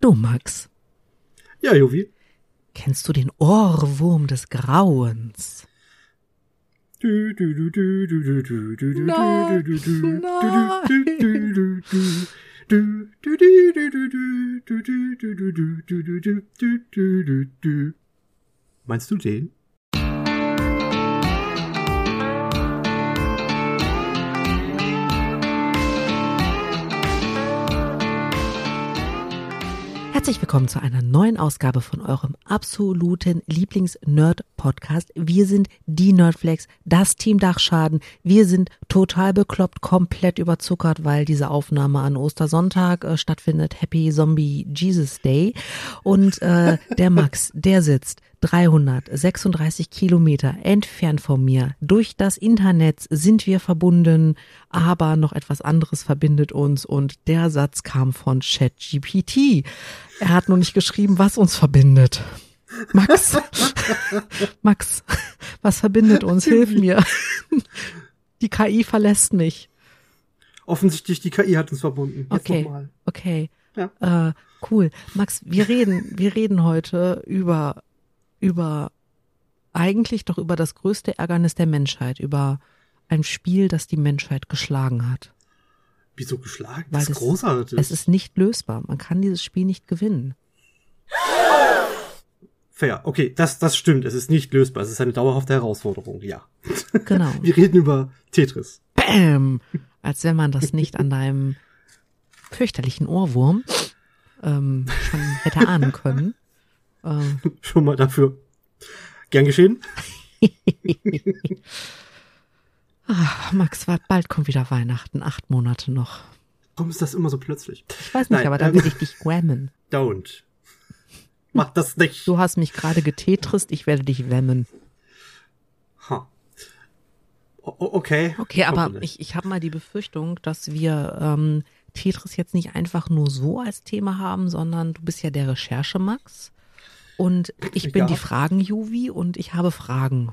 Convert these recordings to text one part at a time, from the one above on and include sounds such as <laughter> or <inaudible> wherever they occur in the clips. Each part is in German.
Du, Max. Ja, Jovi. Kennst du den Ohrwurm des Grauens? Meinst du den? Herzlich willkommen zu einer neuen Ausgabe von eurem absoluten Lieblings-Nerd-Podcast. Wir sind die Nerdflex, das Team Dachschaden. Wir sind total bekloppt, komplett überzuckert, weil diese Aufnahme an Ostersonntag äh, stattfindet. Happy Zombie Jesus Day. Und äh, der Max, der sitzt 336 Kilometer entfernt von mir. Durch das Internet sind wir verbunden, aber noch etwas anderes verbindet uns und der Satz kam von ChatGPT. Er hat nur nicht geschrieben, was uns verbindet. Max, <laughs> Max, was verbindet uns? Hilf mir. Die KI verlässt mich. Offensichtlich, die KI hat uns verbunden. Jetzt okay, okay. Ja. Äh, cool. Max, wir reden, wir reden heute über über eigentlich doch über das größte Ärgernis der Menschheit, über ein Spiel, das die Menschheit geschlagen hat. Wieso geschlagen? Weil das ist großartig. Es ist nicht lösbar. Man kann dieses Spiel nicht gewinnen. Fair. Okay, das, das stimmt. Es ist nicht lösbar. Es ist eine dauerhafte Herausforderung. Ja. Genau. <laughs> Wir reden über Tetris. Bam! Als wenn man das nicht an deinem fürchterlichen Ohrwurm ähm, schon hätte ahnen können. Ähm. <laughs> Schon mal dafür. Gern geschehen. Ach, <laughs> Max, bald kommt wieder Weihnachten. Acht Monate noch. Warum ist das immer so plötzlich? Ich weiß nicht, Nein, aber dann ähm, will ich dich whammen. <laughs> Don't. Mach das nicht. Du hast mich gerade getetrist, ich werde dich whammen. Ha. Huh. Okay. Okay, aber ich, ich habe mal die Befürchtung, dass wir ähm, Tetris jetzt nicht einfach nur so als Thema haben, sondern du bist ja der Recherche, Max. Und ich bin ja. die Fragen-Juvi und ich habe Fragen.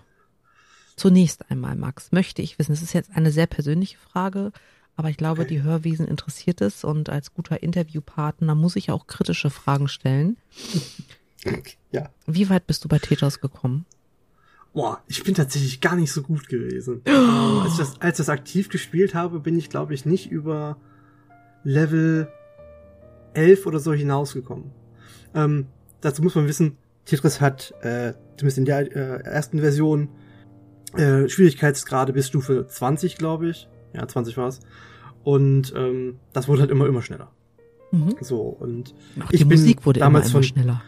Zunächst einmal, Max, möchte ich wissen, es ist jetzt eine sehr persönliche Frage, aber ich glaube, die Hörwesen interessiert es und als guter Interviewpartner muss ich auch kritische Fragen stellen. Ja. Wie weit bist du bei Tetris gekommen? Boah, ich bin tatsächlich gar nicht so gut gewesen. Oh. <gasps> als, ich das, als ich das aktiv gespielt habe, bin ich, glaube ich, nicht über Level 11 oder so hinausgekommen. Ähm, dazu muss man wissen, Tetris hat, äh, zumindest in der äh, ersten Version, äh, Schwierigkeitsgrade bis Stufe 20, glaube ich. Ja, 20 war's. Und ähm, das wurde halt immer, immer schneller. Mhm. So, und Auch ich die bin Musik wurde damals immer, immer von, schneller.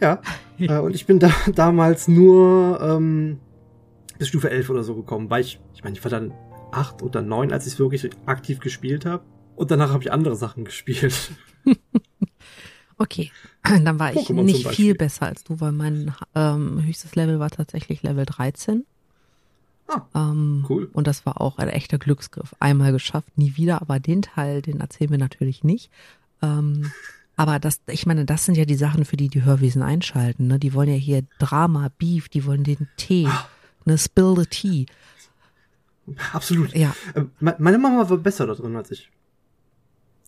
Ja, <laughs> äh, und ich bin da <laughs> damals nur ähm, bis Stufe 11 oder so gekommen, weil ich, ich meine, ich war dann 8 oder 9, als ich wirklich aktiv gespielt habe. Und danach habe ich andere Sachen <laughs> gespielt. Okay, <clears throat> dann war ich nicht viel besser als du, weil mein ähm, höchstes Level war tatsächlich Level 13. Ah, ähm, cool. Und das war auch ein echter Glücksgriff. Einmal geschafft, nie wieder, aber den Teil, den erzählen wir natürlich nicht. Ähm, aber das, ich meine, das sind ja die Sachen, für die die Hörwesen einschalten. Ne? Die wollen ja hier Drama, Beef, die wollen den Tee, ah. ne, Spill the Tea. Absolut. Ja. Äh, meine Mama war besser da drin als ich.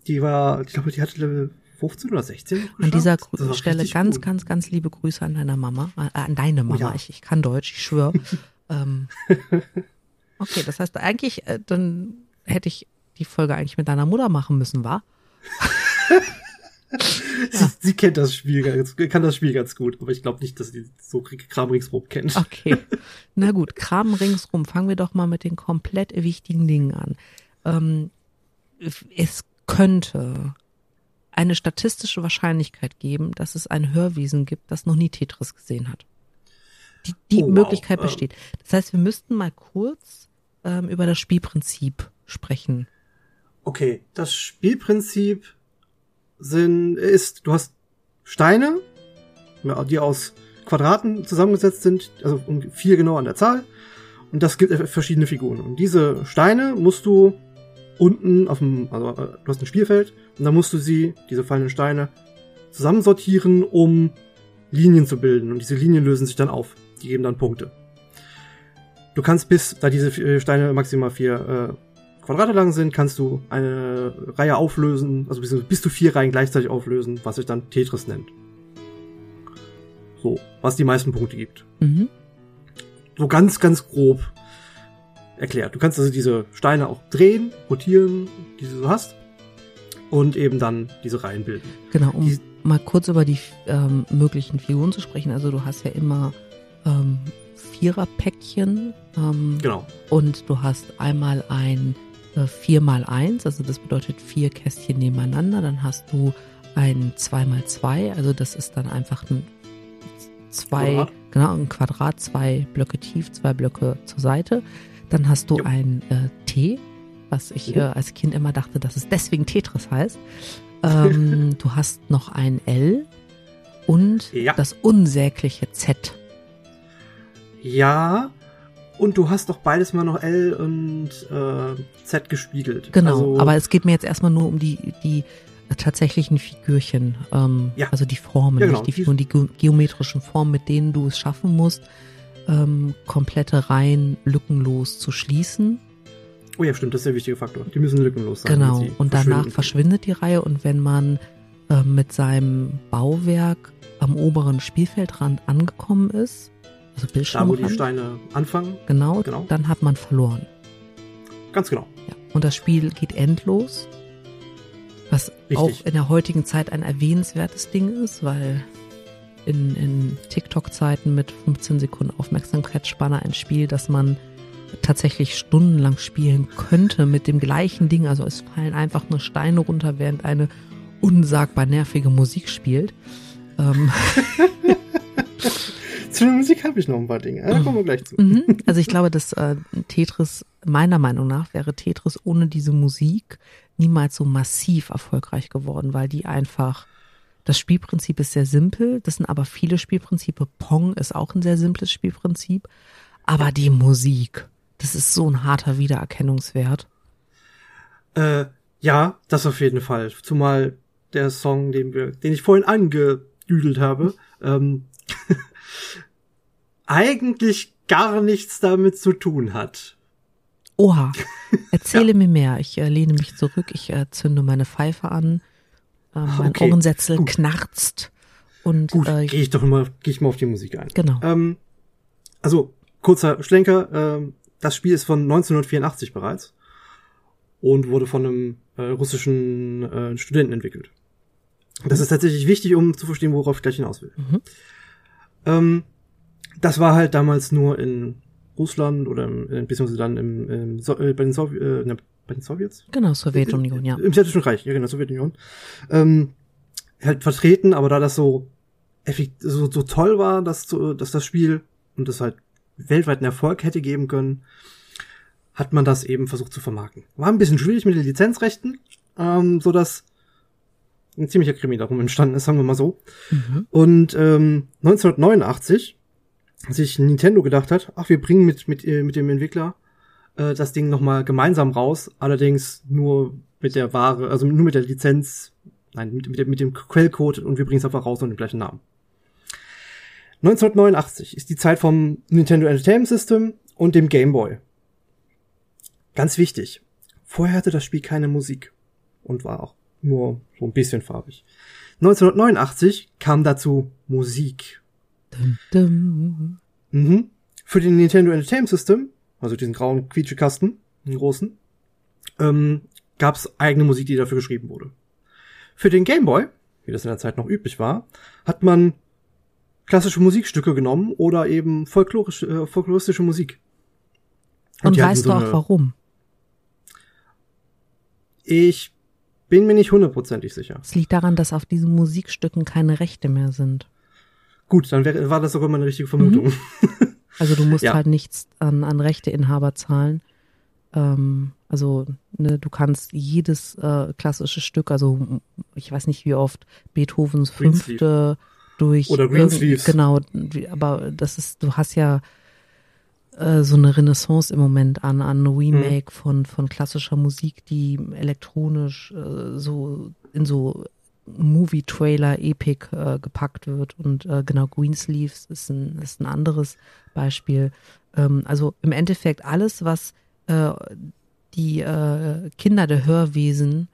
Die war, ich glaube, die hatte Level 15 oder 16 An dieser Stelle ganz, gut. ganz, ganz liebe Grüße an deiner Mama, äh, an deine Mama. Oh ja. ich, ich kann Deutsch, ich schwöre. <laughs> ähm, okay, das heißt eigentlich, äh, dann hätte ich die Folge eigentlich mit deiner Mutter machen müssen, war? <laughs> sie, ja. sie, kennt das Spiel ganz, kann das Spiel ganz gut, aber ich glaube nicht, dass sie so Kram ringsrum kennt. Okay. Na gut, Kram ringsrum. Fangen wir doch mal mit den komplett wichtigen Dingen an. Ähm, es könnte eine statistische Wahrscheinlichkeit geben, dass es ein Hörwesen gibt, das noch nie Tetris gesehen hat. Die, die oh, Möglichkeit wow. besteht. Das heißt, wir müssten mal kurz ähm, über das Spielprinzip sprechen. Okay, das Spielprinzip sind, ist, du hast Steine, die aus Quadraten zusammengesetzt sind, also vier genau an der Zahl. Und das gibt verschiedene Figuren. Und diese Steine musst du unten auf dem, also äh, du hast ein Spielfeld und da musst du sie, diese fallenden Steine, zusammensortieren, um Linien zu bilden. Und diese Linien lösen sich dann auf. Die geben dann Punkte. Du kannst bis, da diese Steine maximal vier Quadrate lang sind, kannst du eine Reihe auflösen, also bis, bis zu vier Reihen gleichzeitig auflösen, was sich dann Tetris nennt. So, was die meisten Punkte gibt. Mhm. So ganz, ganz grob erklärt. Du kannst also diese Steine auch drehen, rotieren, die du so hast, und eben dann diese Reihen bilden. Genau, um Die- mal kurz über die ähm, möglichen Figuren zu sprechen. Also du hast ja immer ähm, Viererpäckchen ähm, Genau. und du hast einmal ein äh, 4x1, also das bedeutet vier Kästchen nebeneinander. Dann hast du ein 2x2, also das ist dann einfach ein zwei, Quadrat. genau, ein Quadrat, zwei Blöcke tief, zwei Blöcke zur Seite. Dann hast du Jo. ein äh, T, was ich äh, als Kind immer dachte, dass es deswegen Tetris heißt. Ähm, <laughs> du hast noch ein L und Ja. das unsägliche Z. Ja, und du hast doch beides mal noch L und äh, Z gespiegelt. Genau, Also, aber es geht mir jetzt erstmal nur um die, die tatsächlichen Figürchen, ähm, Ja. also die Formen, Ja, genau. nicht die Figuren, die ge geometrischen Formen, mit denen du es schaffen musst, ähm, komplette Reihen lückenlos zu schließen. oh ja, stimmt, das ist der wichtige Faktor. Die müssen lückenlos sein. Genau, und danach verschwindet die Reihe und wenn man äh, mit seinem Bauwerk am oberen Spielfeldrand angekommen ist, also Da, wo die Steine anfangen. genau, Genau. dann hat man verloren. Ganz genau. Ja. Und das Spiel geht endlos, was Richtig. auch in der heutigen Zeit ein erwähnenswertes Ding ist, weil in, in TikTok-Zeiten mit 15 Sekunden Aufmerksamkeitsspanne ein Spiel, das man tatsächlich stundenlang spielen könnte mit dem gleichen Ding. Also es fallen einfach nur Steine runter, während eine unsagbar nervige Musik spielt. Ähm, <laughs> Zu der Musik habe ich noch ein paar Dinge. Da kommen wir gleich zu. Mhm. Also ich glaube, dass äh, Tetris, meiner Meinung nach, wäre Tetris ohne diese Musik niemals so massiv erfolgreich geworden, weil die einfach, das Spielprinzip ist sehr simpel, das sind aber viele Spielprinzipe. Pong ist auch ein sehr simples Spielprinzip, aber die Musik, das ist so ein harter Wiedererkennungswert. Äh, ja, das auf jeden Fall. Zumal der Song, den wir, den ich vorhin angedüdelt habe, ähm, <laughs> eigentlich gar nichts damit zu tun hat. Oha, <laughs> erzähle mir mehr. Ich äh, lehne mich zurück, ich äh, zünde meine Pfeife an, äh, mein Okay, Ohrensätzel gut. knarzt und Gut, äh, gehe ich doch mal, gehe ich mal auf die Musik ein. genau. Ähm, also, kurzer Schlenker, ähm, das Spiel ist von 1984 bereits und wurde von einem äh, russischen äh, Studenten entwickelt. Das ist tatsächlich wichtig, um zu verstehen, worauf ich gleich hinaus will. Mhm. Ähm, das war halt damals nur in Russland oder im, beziehungsweise dann im, im so äh, bei, den Sowj äh, bei den Sowjets? Genau, Sowjetunion, ja. Im Sowjetischen Reich, ja genau, Sowjetunion. Ähm, halt vertreten, aber da das so, so, so toll war, dass, dass das Spiel und das halt weltweiten Erfolg hätte geben können, hat man das eben versucht zu vermarkten. War ein bisschen schwierig mit den Lizenzrechten, ähm, so dass ein ziemlicher Krimi darum entstanden ist, sagen wir mal so. Mhm. Und ähm, 1989 sich Nintendo gedacht hat, ach, wir bringen mit, mit, äh, mit dem Entwickler äh, das Ding nochmal gemeinsam raus, allerdings nur mit der Ware, also nur mit der Lizenz, nein, mit, mit, dem- mit dem Quellcode und wir bringen es einfach raus unter dem gleichen Namen. 1989 ist die Zeit vom Nintendo Entertainment System und dem Game Boy. Ganz wichtig. Vorher hatte das Spiel keine Musik und war auch nur so ein bisschen farbig. 1989 kam dazu Musik. Dum, dum. Mhm. Für den Nintendo Entertainment System, also diesen grauen Quietschekasten, den großen, ähm, gab es eigene Musik, die dafür geschrieben wurde. Für den Game Boy, wie das in der Zeit noch üblich war, hat man klassische Musikstücke genommen oder eben folklorische, äh, folkloristische Musik. Und hatten weißt so du auch warum? Ich bin mir nicht hundertprozentig sicher. Es liegt daran, dass auf diesen Musikstücken keine Rechte mehr sind. Gut, dann wär, war das sogar meine richtige Vermutung. <laughs> Also du musst Ja. halt nichts an, an Rechteinhaber zahlen. Ähm, also ne, du kannst jedes äh, klassische Stück, also ich weiß nicht wie oft Beethovens fünfte durch Oder Greensleeves. genau, wie- aber das ist, du hast ja äh, so eine Renaissance im Moment an an Remake Mhm. von von klassischer Musik, die elektronisch äh, so in so Movie-Trailer-Epic äh, gepackt wird. Und äh, genau, Greensleeves ist ein, ist ein anderes Beispiel. Ähm, also im Endeffekt alles, was äh, die äh, Kinder der Hörwesen,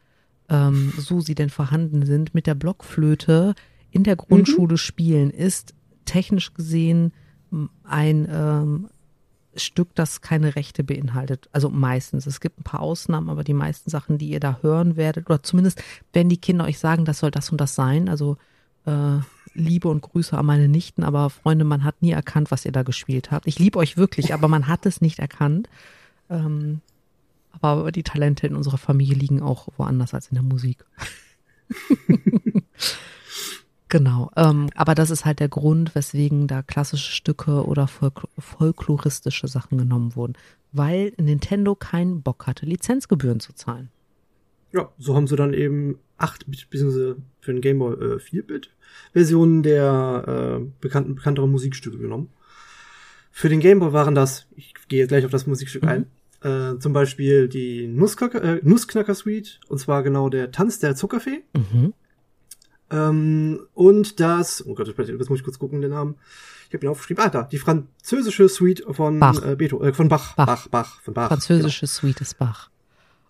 ähm, so sie denn vorhanden sind, mit der Blockflöte in der Grundschule mhm. spielen, ist technisch gesehen ein ähm, Stück, das keine Rechte beinhaltet. Also meistens. Es gibt ein paar Ausnahmen, aber die meisten Sachen, die ihr da hören werdet, oder zumindest wenn die Kinder euch sagen, das soll das und das sein, also äh, Liebe und Grüße an meine Nichten, aber Freunde, man hat nie erkannt, was ihr da gespielt habt. Ich liebe euch wirklich, aber man hat es nicht erkannt. Ähm, aber die Talente in unserer Familie liegen auch woanders als in der Musik. <laughs> genau. Ähm, aber das ist halt der Grund, weswegen da klassische Stücke oder folk folkloristische Sachen genommen wurden. Weil Nintendo keinen Bock hatte, Lizenzgebühren zu zahlen. Ja, so haben sie dann eben 8-Bit bzw. für den Game Boy äh, 4-Bit Versionen der äh, bekannten bekannteren Musikstücke genommen. Für den Game Boy waren das, ich gehe gleich auf das Musikstück mhm. ein, äh, zum Beispiel die Nussknacker, äh, Nussknacker Suite, und zwar genau der Tanz der Zuckerfee. Mhm. Ähm, und das, oh Gott, das muss ich kurz gucken, den Namen. Ich habe ihn aufgeschrieben. Ah, da, die französische Suite von Bach. Äh, Beto, äh, von Bach. Bach. Bach, Bach, von Bach. Französische genau. Suite ist Bach.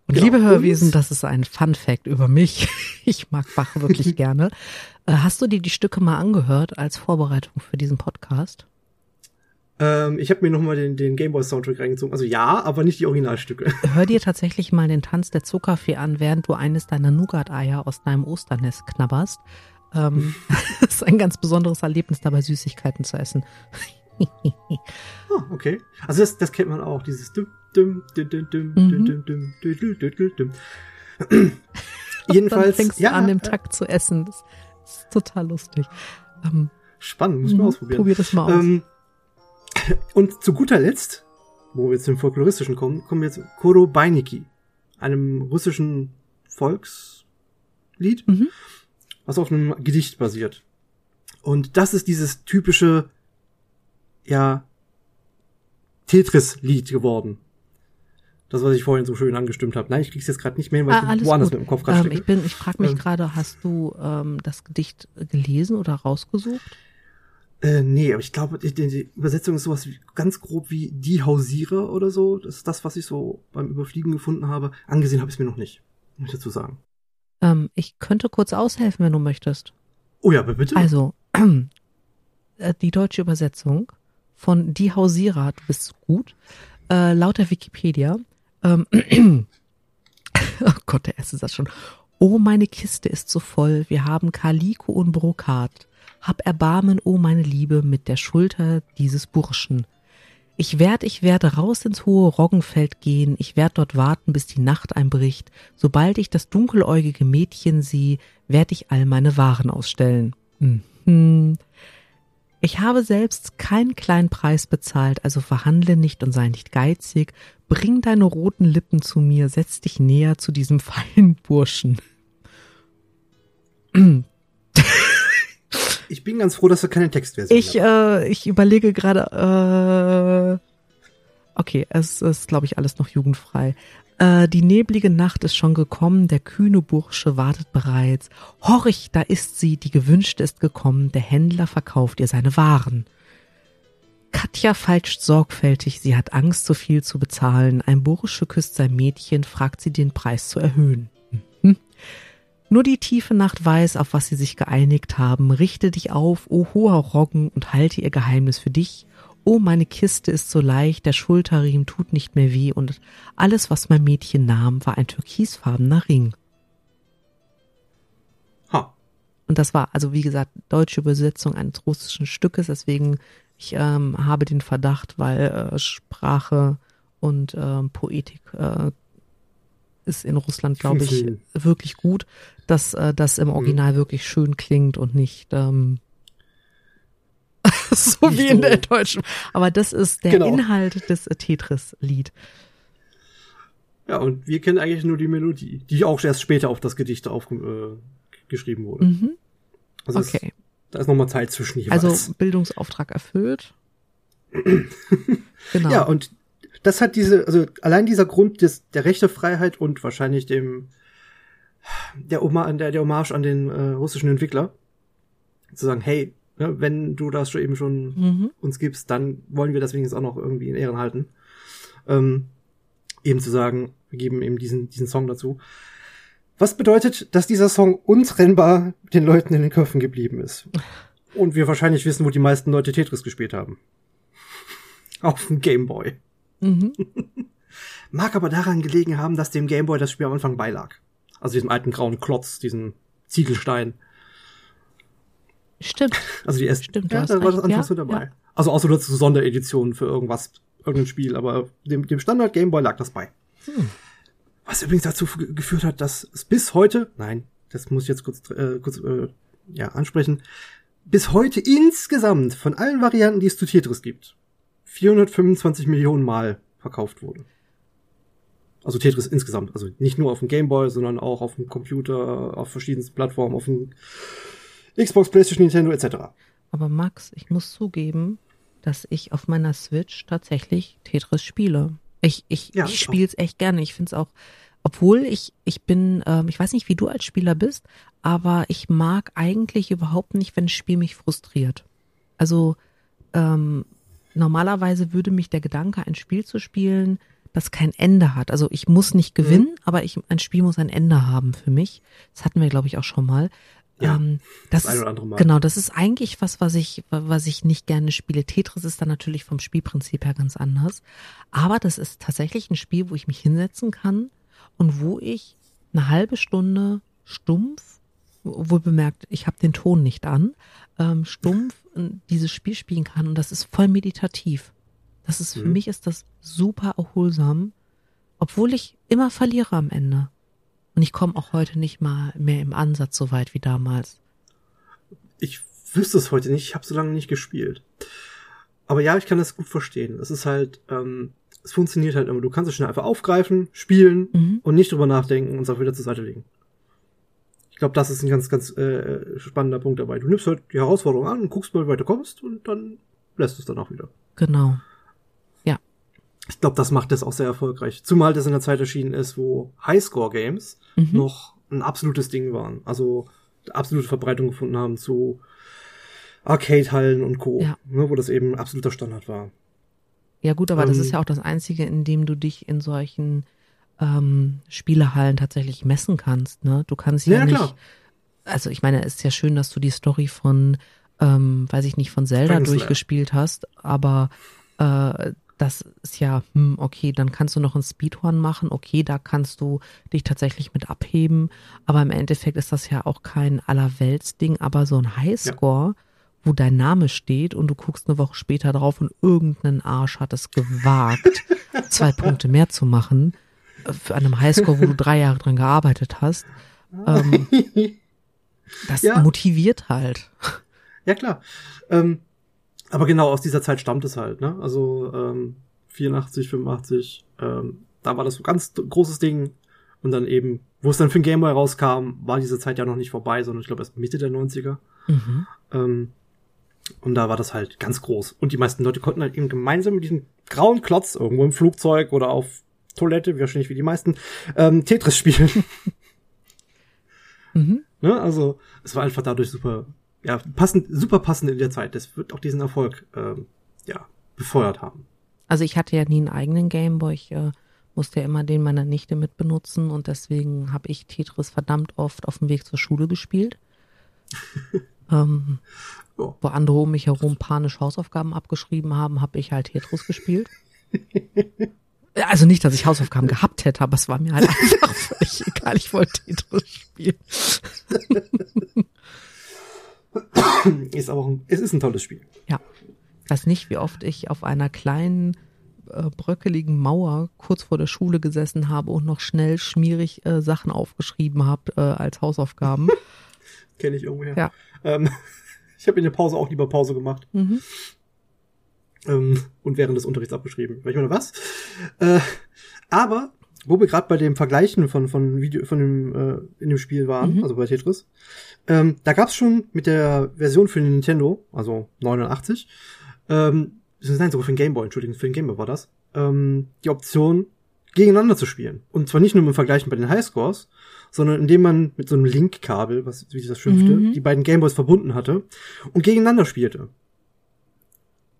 Und genau. liebe Hörwesen, das ist ein Fun Fact über mich. <laughs> Ich mag Bach wirklich <laughs> gerne. Äh, hast du dir die Stücke mal angehört als Vorbereitung für diesen Podcast? Ähm, ich habe mir nochmal den, den Gameboy-Soundtrack reingezogen. Also ja, aber nicht die Originalstücke. Hör dir tatsächlich mal den Tanz der Zuckerfee an, während du eines deiner Nougat-Eier aus deinem Osternest knabberst. Ähm, ist ein ganz besonderes Erlebnis, dabei Süßigkeiten zu essen. ah, okay. Also das, das kennt man auch, dieses düm, düm, düm, düm, düm, mhm. düm, düm. Jedenfalls. Dann fängst ja, du an, im Takt zu essen. Das ist total lustig. Ähm, Spannend, muss ich mal ausprobieren. Probier das mal aus. Ähm, und zu guter Letzt, wo wir jetzt zum Folkloristischen kommen, kommen wir jetzt Koro Beiniki, einem russischen Volkslied, mhm. was auf einem Gedicht basiert. Und das ist dieses typische, ja, Tetris-Lied geworden. Das, was ich vorhin so schön angestimmt habe. Nein, ich krieg's jetzt gerade nicht mehr hin, weil ah, ich woanders gut. mit dem Kopf gerade ähm, Ich bin, ich frage mich ähm, gerade, hast du ähm, das Gedicht gelesen oder rausgesucht? Äh, nee, aber ich glaube, die, die Übersetzung ist sowas wie, ganz grob wie die Hausierer oder so. Das ist das, was ich so beim Überfliegen gefunden habe. Angesehen habe ich es mir noch nicht, muss ich dazu sagen. Ähm, ich könnte kurz aushelfen, wenn du möchtest. Oh ja, bitte. Also, <clears throat> äh, die deutsche Übersetzung von Die Hausierer, du bist gut, äh, laut der Wikipedia. Ähm, <clears throat> oh Gott, der erste Satz schon. Oh, meine Kiste ist so voll, wir haben Kaliko und Brokat. Hab Erbarmen, o oh meine Liebe, mit der Schulter dieses Burschen. Ich werd, ich werde raus ins hohe Roggenfeld gehen, ich werd dort warten, bis die Nacht einbricht. Sobald ich das dunkeläugige Mädchen sehe, werd ich all meine Waren ausstellen. Mhm. Ich habe selbst keinen kleinen Preis bezahlt, also verhandle nicht und sei nicht geizig. Bring deine roten Lippen zu mir, setz dich näher zu diesem <laughs> feinen Burschen. <clears throat> Ich bin ganz froh, dass du keine Textversion Ich, äh, ich überlege gerade, äh, okay, es ist, glaube ich, alles noch jugendfrei. Äh, die neblige Nacht ist schon gekommen, der kühne Bursche wartet bereits. Horch, da ist sie, die gewünschte ist gekommen, der Händler verkauft ihr seine Waren. Katja falscht sorgfältig, sie hat Angst, so viel zu bezahlen. Ein Bursche küsst sein Mädchen, fragt sie den Preis zu erhöhen. Nur die tiefe Nacht weiß, auf was sie sich geeinigt haben. Richte dich auf, o hoher Roggen, und halte ihr Geheimnis für dich. O meine Kiste ist so leicht, der Schulterriemen tut nicht mehr weh, und alles, was mein Mädchen nahm, war ein türkisfarbener Ring. Ha. Und das war, also wie gesagt, deutsche Übersetzung eines russischen Stückes, deswegen ich ähm, habe den Verdacht, weil äh, Sprache und äh, Poetik äh, ist in Russland, glaube ich, wirklich gut, dass äh, das im mhm. Original mhm. wirklich schön klingt und nicht ähm, <laughs> so nicht wie in der deutschen. Aber das ist der genau. Inhalt des Tetris-Lied. Ja, und wir kennen eigentlich nur die Melodie, die auch erst später auf das Gedicht aufgeschrieben äh, wurde. Mhm. Also okay. Ist, da ist nochmal Zeit zwischen jeweils. Also Bildungsauftrag erfüllt. <clears throat> genau. Ja, und das hat diese, also allein dieser Grund des, der Rechtefreiheit und wahrscheinlich dem der, Oma, der, der Hommage an den äh, russischen Entwickler, zu sagen, hey, ne, wenn du das schon eben schon mhm. uns gibst, dann wollen wir das wenigstens auch noch irgendwie in Ehren halten. Ähm, eben zu sagen, wir geben eben diesen, diesen Song dazu. Was bedeutet, dass dieser Song untrennbar den Leuten in den Köpfen geblieben ist. Und wir wahrscheinlich wissen, wo die meisten Leute Tetris gespielt haben. <laughs> Auf dem Gameboy. Mhm. <laughs> Mag aber daran gelegen haben, dass dem Gameboy das Spiel am Anfang beilag. Also diesem alten grauen Klotz, diesen Ziegelstein. Stimmt. Also die erste, Stimmt, ja, da war das Anfangs ja, so dabei. Ja. Also außer hast so Sondereditionen für irgendwas, irgendein Spiel, aber dem, dem Standard Gameboy lag das bei. Hm. Was übrigens dazu geführt hat, dass es bis heute, nein, das muss ich jetzt kurz, äh, kurz äh, ja, ansprechen, bis heute insgesamt von allen Varianten, die es zu Tetris gibt, 425 Millionen Mal verkauft wurde. Also Tetris insgesamt. Also nicht nur auf dem Gameboy, sondern auch auf dem Computer, auf verschiedensten Plattformen, auf dem Xbox, PlayStation, Nintendo etc. Aber Max, ich muss zugeben, dass ich auf meiner Switch tatsächlich Tetris spiele. Ich, ich, ja, ich spiele es echt gerne. Ich finde es auch, obwohl ich, ich bin, ähm, ich weiß nicht, wie du als Spieler bist, aber ich mag eigentlich überhaupt nicht, wenn ein Spiel mich frustriert. Also ähm, normalerweise würde mich der Gedanke, ein Spiel zu spielen, das kein Ende hat. Also ich muss nicht mhm. gewinnen, mhm. aber ich, ein Spiel muss ein Ende haben für mich. Das hatten wir, glaube ich, auch schon mal. Ja, ähm, das, das ist, genau, das ist eigentlich was, was ich, was ich nicht gerne spiele. Tetris ist dann natürlich vom Spielprinzip her ganz anders. Aber das ist tatsächlich ein Spiel, wo ich mich hinsetzen kann und wo ich eine halbe Stunde stumpf, wohl bemerkt, ich habe den Ton nicht an, ähm, stumpf dieses Spiel spielen kann und das ist voll meditativ. Das ist, mhm. für mich ist das super erholsam, obwohl ich immer verliere am Ende. Und ich komme auch heute nicht mal mehr im Ansatz so weit wie damals. Ich wüsste es heute nicht, ich habe so lange nicht gespielt. Aber ja, ich kann das gut verstehen. Es ist halt, ähm, es funktioniert halt immer. Du kannst es schnell einfach aufgreifen, spielen mhm. und nicht drüber nachdenken und es auch wieder zur Seite legen. Ich glaube, das ist ein ganz, ganz äh, spannender Punkt dabei. Du nimmst halt die Herausforderung an und guckst mal, wie weit du kommst und dann lässt es dann auch wieder. Genau ich glaube, das macht das auch sehr erfolgreich. Zumal das in der Zeit erschienen ist, wo Highscore-Games mhm. noch ein absolutes Ding waren. Also absolute Verbreitung gefunden haben zu Arcade-Hallen und Co., ja. ne, wo das eben absoluter Standard war. Ja gut, aber ähm, das ist ja auch das Einzige, in dem du dich in solchen ähm, Spielehallen tatsächlich messen kannst. Ne? Du kannst ja, ja nicht. Klar. Also ich meine, es ist ja schön, dass du die Story von, ähm, weiß ich nicht, von Zelda durchgespielt hast, aber äh, das ist ja, hm, okay, dann kannst du noch einen Speedrun machen, okay, da kannst du dich tatsächlich mit abheben, aber im Endeffekt ist das ja auch kein Allerweltsding, aber so ein Highscore, ja. wo dein Name steht und du guckst eine Woche später drauf und irgendein Arsch hat es gewagt, <laughs> zwei Punkte mehr zu machen, äh, für einem Highscore, wo du <laughs> drei Jahre dran gearbeitet hast, ähm, <laughs> das ja. motiviert halt. Ja, klar. Ähm, aber genau aus dieser Zeit stammt es halt, ne? Also ähm, 84, 85, ähm, da war das so ganz großes Ding. Und dann eben, wo es dann für den Gameboy rauskam, war diese Zeit ja noch nicht vorbei, sondern ich glaube erst Mitte der 90er. Mhm. Ähm, und da war das halt ganz groß. Und die meisten Leute konnten halt eben gemeinsam mit diesem grauen Klotz irgendwo im Flugzeug oder auf Toilette, wahrscheinlich wie die meisten, ähm, Tetris spielen. <laughs> mhm. ne? Also es war einfach dadurch super ja, passend, super passend in der Zeit. Das wird auch diesen Erfolg, ähm, ja, befeuert haben. Also ich hatte ja nie einen eigenen Gameboy. Ich äh, musste ja immer den meiner Nichte mit benutzen und deswegen habe ich Tetris verdammt oft auf dem Weg zur Schule gespielt. <laughs> ähm, oh. Wo andere um mich herum panisch Hausaufgaben abgeschrieben haben, habe ich halt Tetris gespielt. <laughs> Also nicht, dass ich Hausaufgaben gehabt hätte, aber es war mir halt <laughs> einfach völlig egal. Ich wollte Tetris spielen. <coughs> ist aber ein, es ist ein tolles Spiel. Ja. Ich weiß nicht, wie oft ich auf einer kleinen äh, bröckeligen Mauer kurz vor der Schule gesessen habe und noch schnell schmierig äh, Sachen aufgeschrieben habe äh, als Hausaufgaben. <laughs> Kenne ich irgendwoher. Ja. Ähm, <laughs> ich habe in der Pause auch lieber Pause gemacht. Mhm. Ähm, und während des Unterrichts abgeschrieben. Weil ich meine, was? Äh, aber wo wir gerade bei dem Vergleichen von von Video von dem äh, in dem Spiel waren, mhm. also bei Tetris, ähm, da gab's schon mit der Version für den Nintendo, also 89, ähm, nein, sogar für den Game Boy, Entschuldigung, für den Game Boy war das, ähm, die Option gegeneinander zu spielen. Und zwar nicht nur im Vergleichen bei den Highscores, sondern indem man mit so einem Link-Kabel, was wie das schimpfte, mhm. die beiden Gameboys verbunden hatte und gegeneinander spielte.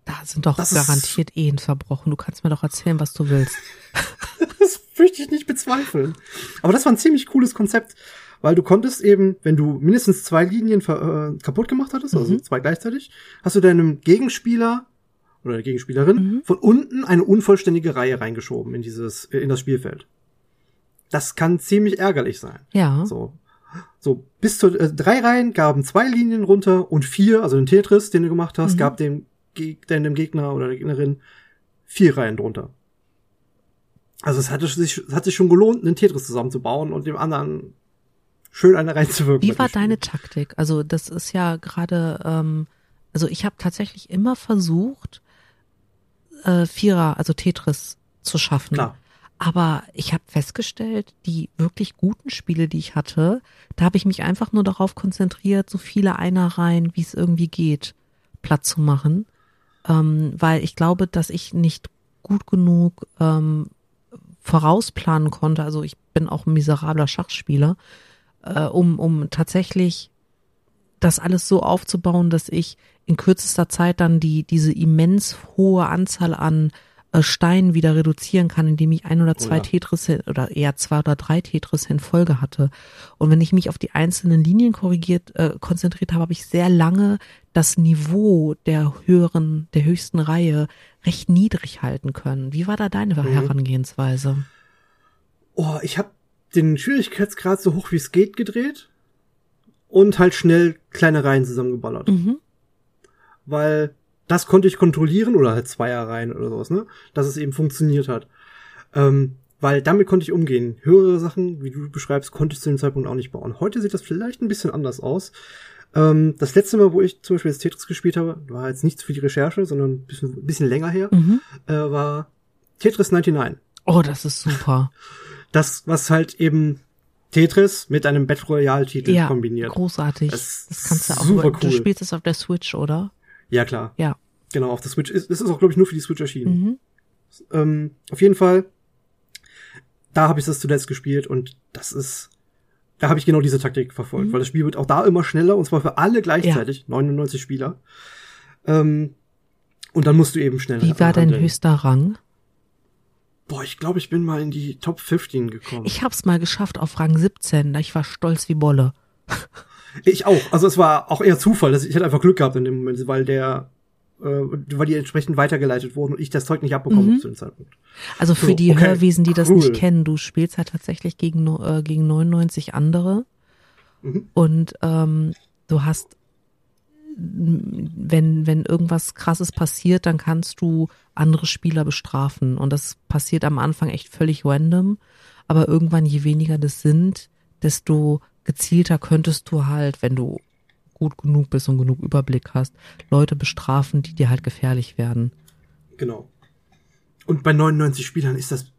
Da sind doch Das ist- garantiert Ehen verbrochen. Du kannst mir doch erzählen, was du willst. <laughs> Das möchte ich nicht bezweifeln. Aber das war ein ziemlich cooles Konzept, weil du konntest eben, wenn du mindestens zwei Linien äh, kaputt gemacht hattest, also Mhm. zwei gleichzeitig, hast du deinem Gegenspieler oder der Gegenspielerin Mhm. von unten eine unvollständige Reihe reingeschoben in dieses äh, in das Spielfeld. Das kann ziemlich ärgerlich sein. Ja. So. So, bis zu äh, drei Reihen gaben zwei Linien runter und vier, also den Tetris, den du gemacht hast, Mhm. gab dem, dem Gegner oder der Gegnerin vier Reihen drunter. Also es hatte sich, es hat sich schon gelohnt, einen Tetris zusammenzubauen und dem anderen schön eine reinzuwirken. Wie war deine Taktik? Also das ist ja gerade, ähm, also ich habe tatsächlich immer versucht, äh, Vierer, also Tetris zu schaffen. Klar. Aber ich habe festgestellt, die wirklich guten Spiele, die ich hatte, da habe ich mich einfach nur darauf konzentriert, so viele Einereien, wie es irgendwie geht, platt zu machen. Ähm, weil ich glaube, dass ich nicht gut genug ähm, vorausplanen konnte. Also ich bin auch ein miserabler Schachspieler, äh, um, um tatsächlich das alles so aufzubauen, dass ich in kürzester Zeit dann die, diese immens hohe Anzahl an äh, Steinen wieder reduzieren kann, indem ich ein oder zwei ja. Tetris oder eher zwei oder drei Tetris in Folge hatte. Und wenn ich mich auf die einzelnen Linien korrigiert, äh, konzentriert habe, habe ich sehr lange das Niveau der höheren, der höchsten Reihe recht niedrig halten können. Wie war da deine Herangehensweise? Oh, ich habe den Schwierigkeitsgrad so hoch wie es geht gedreht und halt schnell kleine Reihen zusammengeballert. Mhm. weil das konnte ich kontrollieren oder halt Zweierreihen oder sowas, ne? Dass es eben funktioniert hat. Ähm, weil damit konnte ich umgehen. Höhere Sachen, wie du beschreibst, konnte ich zu dem Zeitpunkt auch nicht bauen. Heute sieht das vielleicht ein bisschen anders aus. Ähm, das letzte Mal, wo ich zum Beispiel jetzt Tetris gespielt habe, war jetzt nichts für die Recherche, sondern ein bisschen, bisschen länger her, Mhm. äh, war Tetris 99. Oh, das ist super. <laughs> Das, was halt eben Tetris mit einem Battle Royale-Titel ja, kombiniert. großartig. Das Das, kannst du auch. super Du cool. spielst es auf der Switch, oder? Ja, klar. Ja. Genau, auf der Switch. Es ist auch, glaube ich, nur für die Switch erschienen. Mhm. Ähm, auf jeden Fall, da habe ich das zuletzt gespielt und das ist, da habe ich genau diese Taktik verfolgt, Mhm. weil das Spiel wird auch da immer schneller und zwar für alle gleichzeitig, 99 Spieler. Ähm, und dann musst du eben schneller. Wie war dein höchster Rang? Boah, ich glaube, ich bin mal in die Top 15 gekommen. Ich hab's mal geschafft auf Rang 17. Ich war stolz wie Bolle. Ich auch. Also es war auch eher Zufall, dass ich, ich hatte einfach Glück gehabt in dem Moment, weil der, weil die entsprechend weitergeleitet wurden und ich das Zeug nicht abbekommen Mhm. zu dem Zeitpunkt. Also für So, die okay, Hörwesen, die das cool. nicht kennen, du spielst halt tatsächlich gegen, äh, gegen 99 andere. Mhm. Und ähm, du hast, wenn, wenn irgendwas krasses passiert, dann kannst du andere Spieler bestrafen. Und das passiert am Anfang echt völlig random. Aber irgendwann, je weniger das sind, desto gezielter könntest du halt, wenn du gut genug bist und genug Überblick hast, Leute bestrafen, die dir halt gefährlich werden. Genau. Und bei 99 Spielern ist das,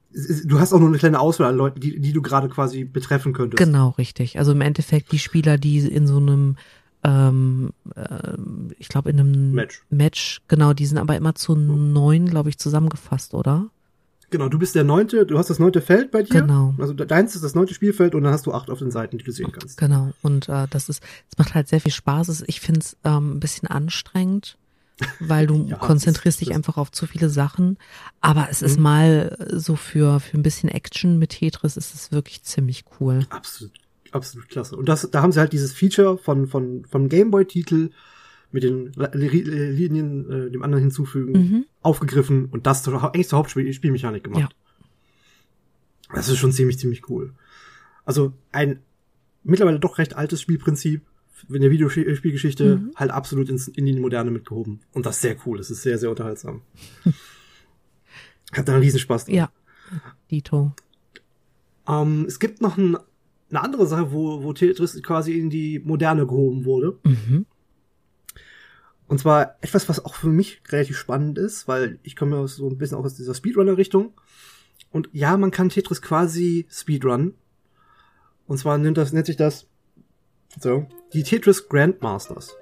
du hast auch nur eine kleine Auswahl an Leuten, die, die du gerade quasi betreffen könntest. Genau, richtig. Also im Endeffekt die Spieler, die in so einem, ähm, ähm, ich glaube in einem Match. Match, genau, die sind aber immer zu neun, glaube ich, zusammengefasst, oder? Genau, du bist der neunte, du hast das neunte Feld bei dir. Genau. Also de- deins ist das neunte Spielfeld und dann hast du acht auf den Seiten, die du sehen kannst. Genau. Und äh, das ist, es macht halt sehr viel Spaß. Es- Ich finde es ähm, ein bisschen anstrengend, weil du <laughs> Ja, konzentrierst dich das- einfach auf zu viele Sachen. Aber es ist Mhm. mal so für, für ein bisschen Action mit Tetris ist es wirklich ziemlich cool. Absolut, absolut klasse. Und das, da haben sie halt dieses Feature von, von, vom Gameboy-Titel mit den Li- Li- Linien, äh, dem anderen hinzufügen, Mhm. aufgegriffen und das zur, eigentlich zur Hauptspielmechanik gemacht. Das ist schon ziemlich, ziemlich cool. Also ein mittlerweile doch recht altes Spielprinzip in der Videospielgeschichte Mhm. halt absolut ins, in die Moderne mitgehoben. Und das ist sehr cool. Das ist sehr, sehr unterhaltsam. <laughs> Hat da einen Riesenspaß dran. Ja. Dito. Ähm, es gibt noch ein, eine andere Sache, wo, wo Tetris quasi in die Moderne gehoben wurde. Mhm. Und zwar etwas, was auch für mich relativ spannend ist, weil ich komme ja so ein bisschen auch aus dieser Speedrunner-Richtung. Und ja, man kann Tetris quasi Speedrun. Und zwar nennt, das, nennt sich das so, die Tetris Grandmasters.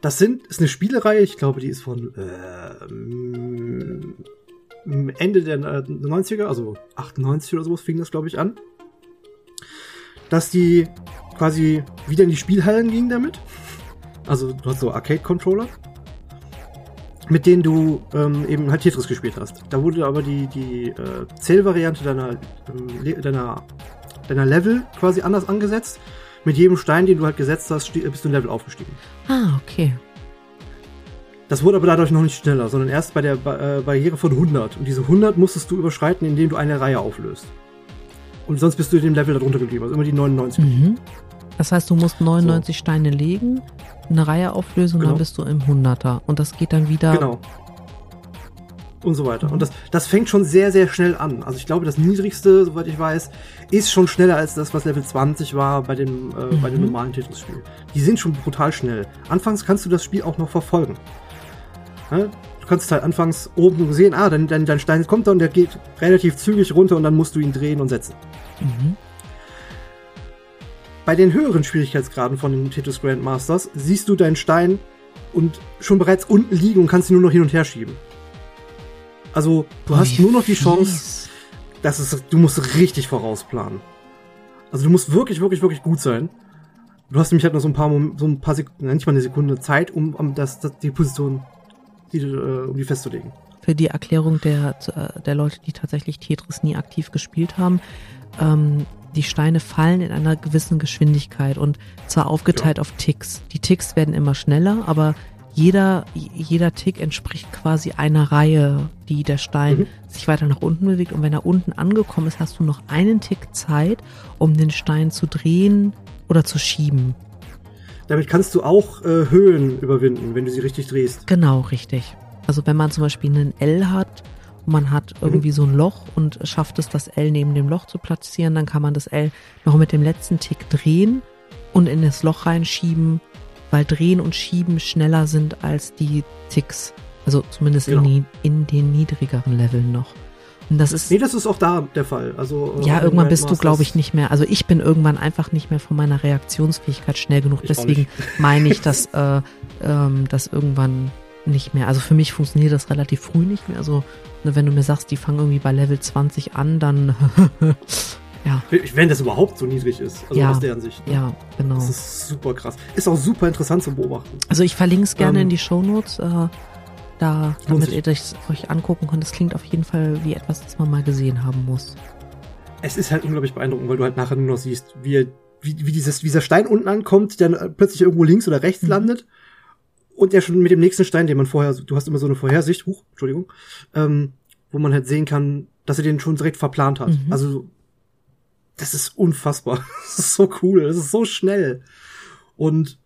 Das sind, ist eine Spielereihe, ich glaube, die ist von ähm, Ende der äh, 90er, also 98 oder sowas fing das, glaube ich, an. Dass die quasi wieder in die Spielhallen gingen damit. Also du hast so Arcade-Controller. mit denen du ähm, eben halt Tetris gespielt hast. Da wurde aber die, die äh, Zählvariante deiner, ähm, deiner, deiner Level quasi anders angesetzt. Mit jedem Stein, den du halt gesetzt hast, bist du ein Level aufgestiegen. Ah, okay. Das wurde aber dadurch noch nicht schneller, sondern erst bei der ba äh, Barriere von 100. Und diese 100 musstest du überschreiten, indem du eine Reihe auflöst. Und sonst bist du in dem Level darunter geblieben, also immer die 99. Mhm. Das heißt, du musst 99 so. Steine legen, eine Reihe auflösen genau. dann bist du im 100er. Und das geht dann wieder. Genau. Und so weiter. Und das, das fängt schon sehr, sehr schnell an. Also ich glaube, das niedrigste, soweit ich weiß, ist schon schneller als das, was Level 20 war bei dem, äh, mhm. bei dem normalen Tetris-Spiel. Die sind schon brutal schnell. Anfangs kannst du das Spiel auch noch verfolgen. Ja? Du kannst halt anfangs oben sehen, ah, dein, dein, dein Stein kommt da und der geht relativ zügig runter und dann musst du ihn drehen und setzen. Mhm. Bei den höheren Schwierigkeitsgraden von den Tetris Grandmasters siehst du deinen Stein und schon bereits unten liegen und kannst ihn nur noch hin und her schieben. Also, du Boah, hast nur noch die Chance, dass es, du musst richtig vorausplanen. Also, du musst wirklich, wirklich, wirklich gut sein. Du hast nämlich halt noch so ein paar, so ein paar Sekunden, nicht mal eine Sekunde Zeit, um, um das, das, die Position, die, äh, um die festzulegen. Für die Erklärung der, äh, der Leute, die tatsächlich Tetris nie aktiv gespielt haben, ähm, die Steine fallen in einer gewissen Geschwindigkeit und zwar aufgeteilt ja. auf Ticks. Die Ticks werden immer schneller, aber jeder, jeder Tick entspricht quasi einer Reihe, die der Stein mhm. sich weiter nach unten bewegt. Und wenn er unten angekommen ist, hast du noch einen Tick Zeit, um den Stein zu drehen oder zu schieben. Damit kannst du auch äh, Höhen überwinden, wenn du sie richtig drehst. Genau, richtig. Also wenn man zum Beispiel einen L hat man hat irgendwie so ein Loch und schafft es, das L neben dem Loch zu platzieren, dann kann man das L noch mit dem letzten Tick drehen und in das Loch reinschieben, weil drehen und schieben schneller sind als die Ticks. Also zumindest genau. in, in, den niedrigeren Leveln noch. Und das ist. Nee, das ist auch da der Fall. Also, äh, ja, irgendwann bist du, glaube ich, nicht mehr. Also ich bin irgendwann einfach nicht mehr von meiner Reaktionsfähigkeit schnell genug. Deswegen meine ich, dass, <laughs> äh, ähm, dass irgendwann nicht mehr. Also für mich funktioniert das relativ früh nicht mehr. Also ne, wenn du mir sagst, die fangen irgendwie bei Level 20 an, dann <laughs> ja. Wenn das überhaupt so niedrig ist, also ja, aus deren Sicht. Ne? Ja, genau. Das ist super krass. Ist auch super interessant zu beobachten. Also ich verlinke es gerne ähm, in die Shownotes, äh, da, damit ihr das euch angucken könnt. Das klingt auf jeden Fall wie etwas, das man mal gesehen haben muss. Es ist halt unglaublich beeindruckend, weil du halt nachher nur noch siehst, wie, wie, wie, dieses, wie dieser Stein unten ankommt, der plötzlich irgendwo links oder rechts mhm. landet und ja schon mit dem nächsten Stein, den man vorher, du hast immer so eine Vorhersicht, huch, Entschuldigung, ähm, wo man halt sehen kann, dass er den schon direkt verplant hat. Mhm. Also, das ist unfassbar. <laughs> Das ist so cool, das ist so schnell. Und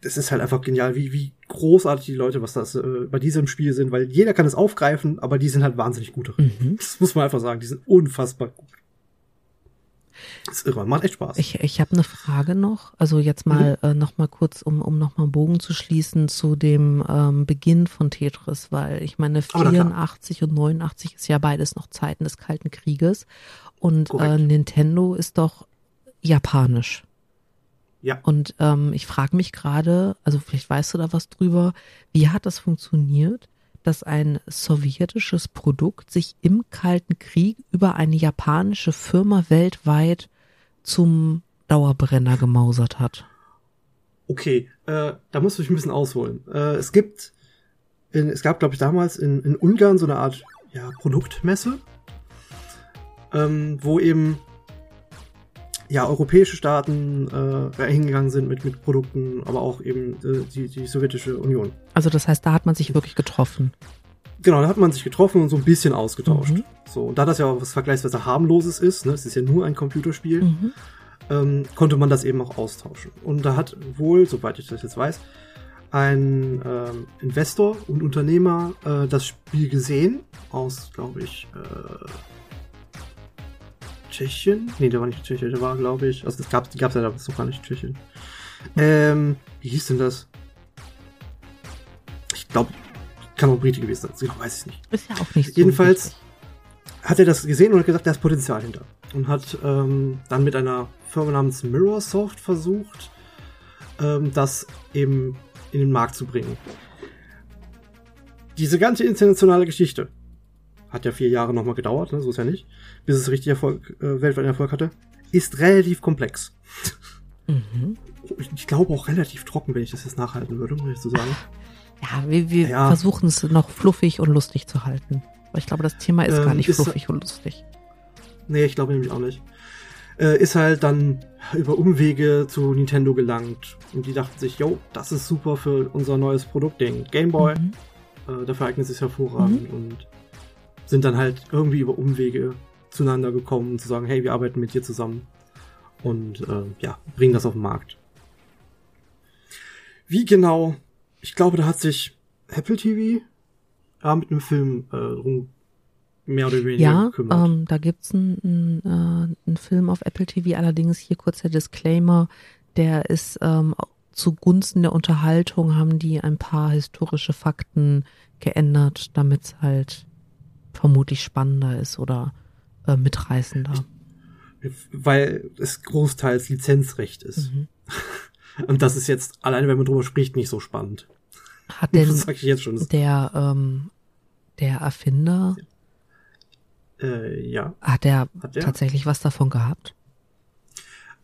das ist halt einfach genial, wie, wie großartig die Leute, was das äh, bei diesem Spiel sind, weil jeder kann es aufgreifen, aber die sind halt wahnsinnig gut darin. Mhm. Das muss man einfach sagen, die sind unfassbar gut. Das ist irre, macht echt Spaß. Ich, ich habe eine Frage noch. Also jetzt mal mhm. äh, noch mal kurz, um, um noch mal einen Bogen zu schließen zu dem ähm, Beginn von Tetris, weil ich meine 84 und 89 ist ja beides noch Zeiten des Kalten Krieges und äh, Nintendo ist doch japanisch. Ja. Und ähm, ich frage mich gerade, also vielleicht weißt du da was drüber, wie hat das funktioniert? Dass ein sowjetisches Produkt sich im Kalten Krieg über eine japanische Firma weltweit zum Dauerbrenner gemausert hat. Okay, äh, da musst du dich ein bisschen ausholen. Äh, es gibt, in, es gab, glaube ich, damals in, in Ungarn so eine Art ja, Produktmesse, ähm, wo eben ja, europäische Staaten äh, hingegangen sind mit, mit Produkten, aber auch eben äh, die, die sowjetische Union. Also das heißt, da hat man sich wirklich getroffen. Genau, da hat man sich getroffen und so ein bisschen ausgetauscht. Mhm. So, und da das ja was vergleichsweise harmloses ist, ne, es ist ja nur ein Computerspiel, mhm. ähm, konnte man das eben auch austauschen. Und da hat wohl, soweit ich das jetzt weiß, ein ähm, Investor und Unternehmer äh, das Spiel gesehen aus, glaube ich, äh, Tschechien. Nee, der war nicht Tschechien, der war, glaube ich. Also das gab, es ja damals noch gar nicht Tschechien. Ähm, wie hieß denn das? Ich glaube, kann auch Brite gewesen sein. Ich weiß ich nicht. Ist ja auch nicht so Jedenfalls wichtig. hat er das gesehen und hat gesagt, da ist Potenzial hinter. Und hat ähm, dann mit einer Firma namens Mirrorsoft versucht, ähm, das eben in den Markt zu bringen. Diese ganze internationale Geschichte hat ja vier Jahre nochmal gedauert, ne? so ist ja nicht, bis es richtig Erfolg, äh, weltweiten Erfolg hatte, ist relativ komplex. Mhm. ich glaube auch relativ trocken, wenn ich das jetzt nachhalten würde, muss ich so sagen. <laughs> Ja, wir, wir Ja. versuchen es noch fluffig und lustig zu halten. Aber ich glaube, das Thema ist Ähm, gar nicht ist- fluffig und lustig. Nee, ich glaube nämlich auch nicht. Äh, ist halt dann über Umwege zu Nintendo gelangt. Und die dachten sich, yo, das ist super für unser neues Produkt, den Game Boy. Mhm. Äh, dafür eignet es sich hervorragend und sind dann halt irgendwie über Umwege zueinander gekommen, um zu sagen, hey, wir arbeiten mit dir zusammen und äh, ja, bringen das auf den Markt. Wie genau? Ich glaube, da hat sich Apple TV ja, mit einem Film äh, drum mehr oder weniger Ja, gekümmert. ähm, da gibt's einen, einen, äh, einen Film auf Apple TV, allerdings hier kurz der Disclaimer, der ist ähm, zugunsten der Unterhaltung haben die ein paar historische Fakten geändert, damit es halt vermutlich spannender ist oder äh, mitreißender. weil es großteils Lizenzrecht ist. Mhm. <laughs> Und das ist jetzt, alleine wenn man drüber spricht, nicht so spannend. Hat denn <laughs> das sag ich jetzt schon. Der ähm, der Erfinder, äh, ja. hat der Hat der? tatsächlich was davon gehabt?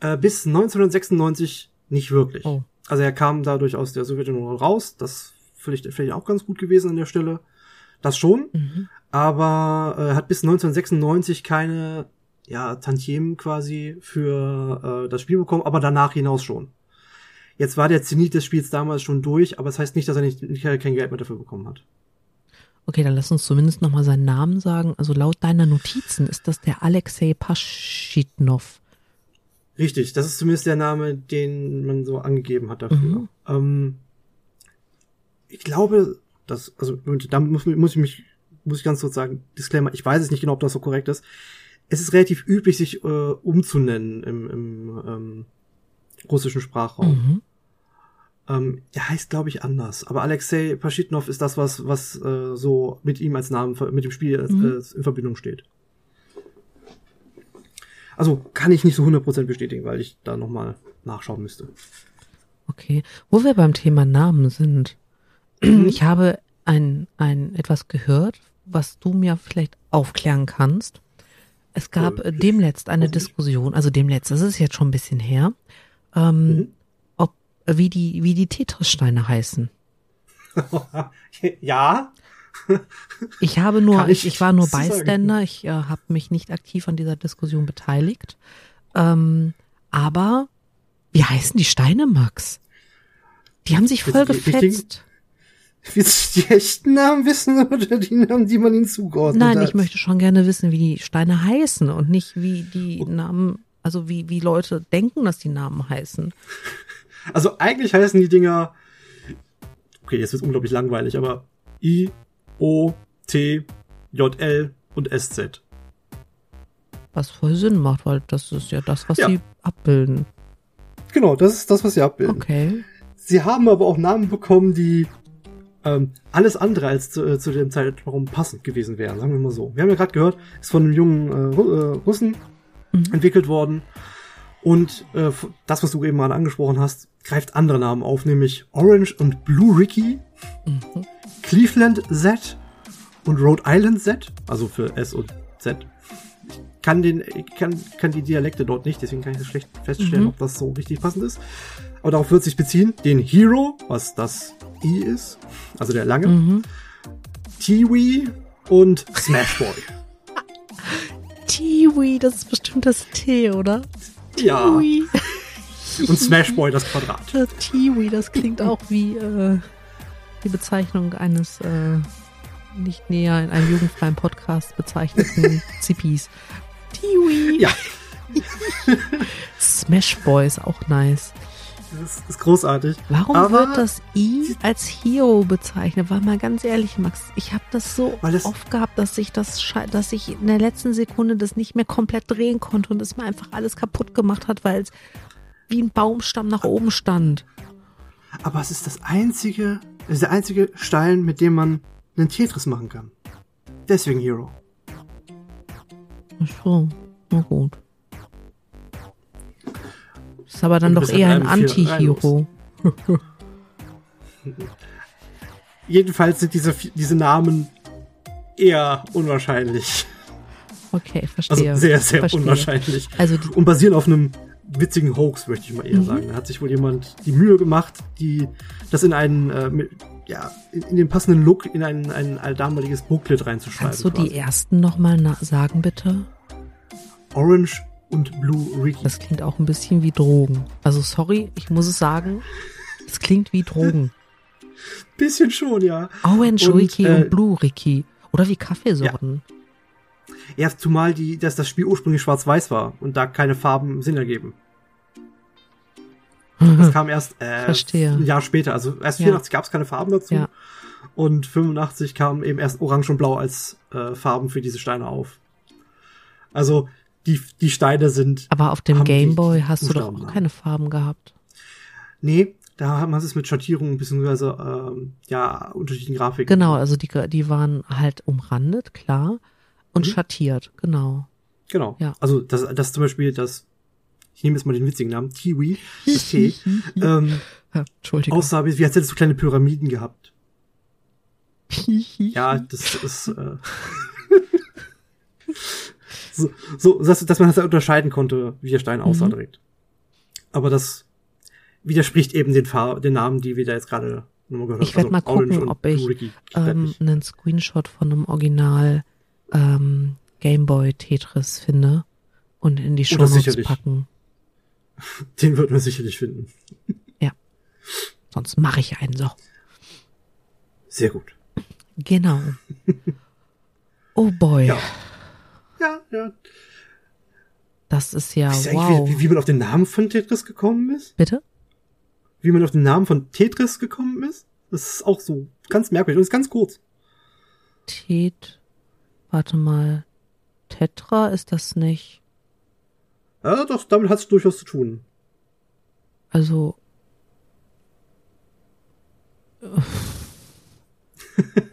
Äh, bis 1996 nicht wirklich. Oh. Also er kam dadurch aus der Sowjetunion raus. Das vielleicht, vielleicht auch ganz gut gewesen an der Stelle. Das schon. Mhm. Aber äh, hat bis 1996 keine ja, Tantiemen quasi für äh, das Spiel bekommen, aber danach hinaus schon. Jetzt war der Zenit des Spiels damals schon durch, aber es das heißt nicht, dass er nicht, nicht kein Geld mehr dafür bekommen hat. Okay, dann lass uns zumindest nochmal seinen Namen sagen. Also laut deiner Notizen ist das der Alexei Paschitnov. Richtig, das ist zumindest der Name, den man so angegeben hat dafür. Mhm. Ähm, ich glaube, dass, also da muss, muss ich mich, muss ich ganz kurz sagen, Disclaimer, ich weiß es nicht genau, ob das so korrekt ist. Es ist relativ üblich, sich äh, umzunennen im, im ähm, russischen Sprachraum. Mhm. Ähm, er heißt, glaube ich, anders. Aber Alexei Paschitnov ist das, was, was äh, so mit ihm als Namen, mit dem Spiel als, Mhm. äh, in Verbindung steht. Also kann ich nicht so 100% bestätigen, weil ich da nochmal nachschauen müsste. Okay. Wo wir beim Thema Namen sind. Mhm. Ich habe ein, ein etwas gehört, was du mir vielleicht aufklären kannst. Es gab Äh, äh, demletzt eine. Diskussion, also demletzt, das ist jetzt schon ein bisschen her, ähm, Mhm. ob wie die wie die Tetris-Steine heißen. <laughs> ja, Ich habe nur, ich, ich war nur. <laughs> Beiständer, ich äh, habe mich nicht aktiv an dieser Diskussion beteiligt. Ähm, aber wie heißen die Steine, Max? Die haben sich voll die- gefetzt. willst du die echten Namen wissen oder die Namen, die man ihnen zugeordnet Nein, hat? ich möchte schon gerne wissen, wie die Steine heißen und nicht wie die Namen, also wie, wie Leute denken, dass die Namen heißen. <laughs> Also eigentlich heißen die Dinger, okay, jetzt wird unglaublich langweilig, aber I, O, T, J, L und S, Z. Was voll Sinn macht, weil das ist ja das, was Ja. sie abbilden. Genau, das ist das, was sie abbilden. Okay. Sie haben aber auch Namen bekommen, die ähm, alles andere als zu, äh, zu dem Zeitraum passend gewesen wären, sagen wir mal so. Wir haben ja gerade gehört, ist von einem jungen äh, äh, Russen Mhm. entwickelt worden. Und äh, das, was du eben mal angesprochen hast, greift andere Namen auf, nämlich Orange und Blue Ricky, Mhm. Cleveland Z und Rhode Island Z, also für S und Z. Ich kann den, ich kann, kann die Dialekte dort nicht, deswegen kann ich das schlecht feststellen, Mhm. ob das so richtig passend ist. Aber darauf wird sich beziehen. Den Hero, was das I ist, also der lange, Mhm. Tiwi und Smash Boy. Tiwi, das ist bestimmt das T, oder? ja. Tiwi. <laughs> Und Smash Boy das Quadrat. Das Tiwi, das klingt auch wie äh, die Bezeichnung eines äh, nicht näher in einem jugendfreien Podcast bezeichneten <laughs> Zippis. Tiwi. Ja, <laughs> Smash Boys, auch nice. Das ist großartig. Warum Aber- wird das I als Hero bezeichnet? Weil mal ganz ehrlich, Max, ich habe das so Weil das- oft gehabt, dass ich das, dass ich in der letzten Sekunde das nicht mehr komplett drehen konnte und es mir einfach alles kaputt gemacht hat, weil es wie ein Baumstamm nach oben stand. Aber es ist das einzige, es ist der einzige Stein, mit dem man einen Tetris machen kann. Deswegen Hero. Ach so, na gut. Ist aber dann doch eher ein Anti-Hero. Jedenfalls sind diese, diese Namen eher unwahrscheinlich. Okay, Also verstehe. sehr, sehr verstehe. unwahrscheinlich. Also die, Und basieren auf einem witzigen Hoax, möchte ich mal eher Mhm. sagen. Da hat sich wohl jemand die Mühe gemacht, die das in einen, äh, mit, ja, in, in den passenden Look in ein, ein damaliges Booklet reinzuschreiben. Kannst du die quasi. ersten nochmal sagen, bitte? Orange und Blue Ricky. Das klingt auch ein bisschen wie Drogen. Also sorry, ich muss es sagen. Es klingt wie Drogen. <laughs> Bisschen schon, ja. Orange Und, Ricky äh, und Blue Ricky. Oder wie Kaffeesorten. Ja, zumal die, dass das Spiel ursprünglich schwarz-weiß war und da keine Farben Sinn ergeben. Das kam erst <laughs> äh, ein Jahr später. Also erst Ja. 84 gab es keine Farben dazu. Ja. Und 85 kam eben erst Orange und Blau als äh, Farben für diese Steine auf. Also die, die Steine sind. Aber auf dem Gameboy hast du doch auch keine Farben gehabt. Nee, da haben wir es mit Schattierungen beziehungsweise ähm, ja, unterschiedlichen Grafiken. Genau, also die, die waren halt umrandet, klar. Und Mhm. schattiert, genau. Genau. Ja. Also das, das zum Beispiel das, ich nehme jetzt mal den witzigen Namen, Tiwi, das T, <laughs> ähm, Ja, Entschuldigung. aussah, wie wie als hätte es so kleine Pyramiden gehabt. <laughs> Ja, das ist äh, <laughs> <laughs> so, so dass, dass man das unterscheiden konnte, wie der Stein aussah Mhm. direkt. Aber das widerspricht eben den, Farb, den Namen, die wir da jetzt gerade nochmal gehört Ich werd mal Orange gucken, ob ich, Ricky. ähm, einen Screenshot von einem Original ähm, Gameboy Tetris finde und in die Oh, Shownotes sicherlich. packen. <laughs> Den wird man sicherlich finden. <laughs> Sonst mache ich einen so. Sehr gut. Genau. Oh boy, Ja. Ja, ja. das ist ja ihr wow. wie, wie man auf den Namen von Tetris gekommen ist? Bitte? Wie man auf den Namen von Tetris gekommen ist? Das ist auch so ganz merkwürdig und ist ganz kurz. Tet. Warte mal. Tetra ist das nicht. Ja, doch, damit hat es durchaus zu tun. Also. <laughs>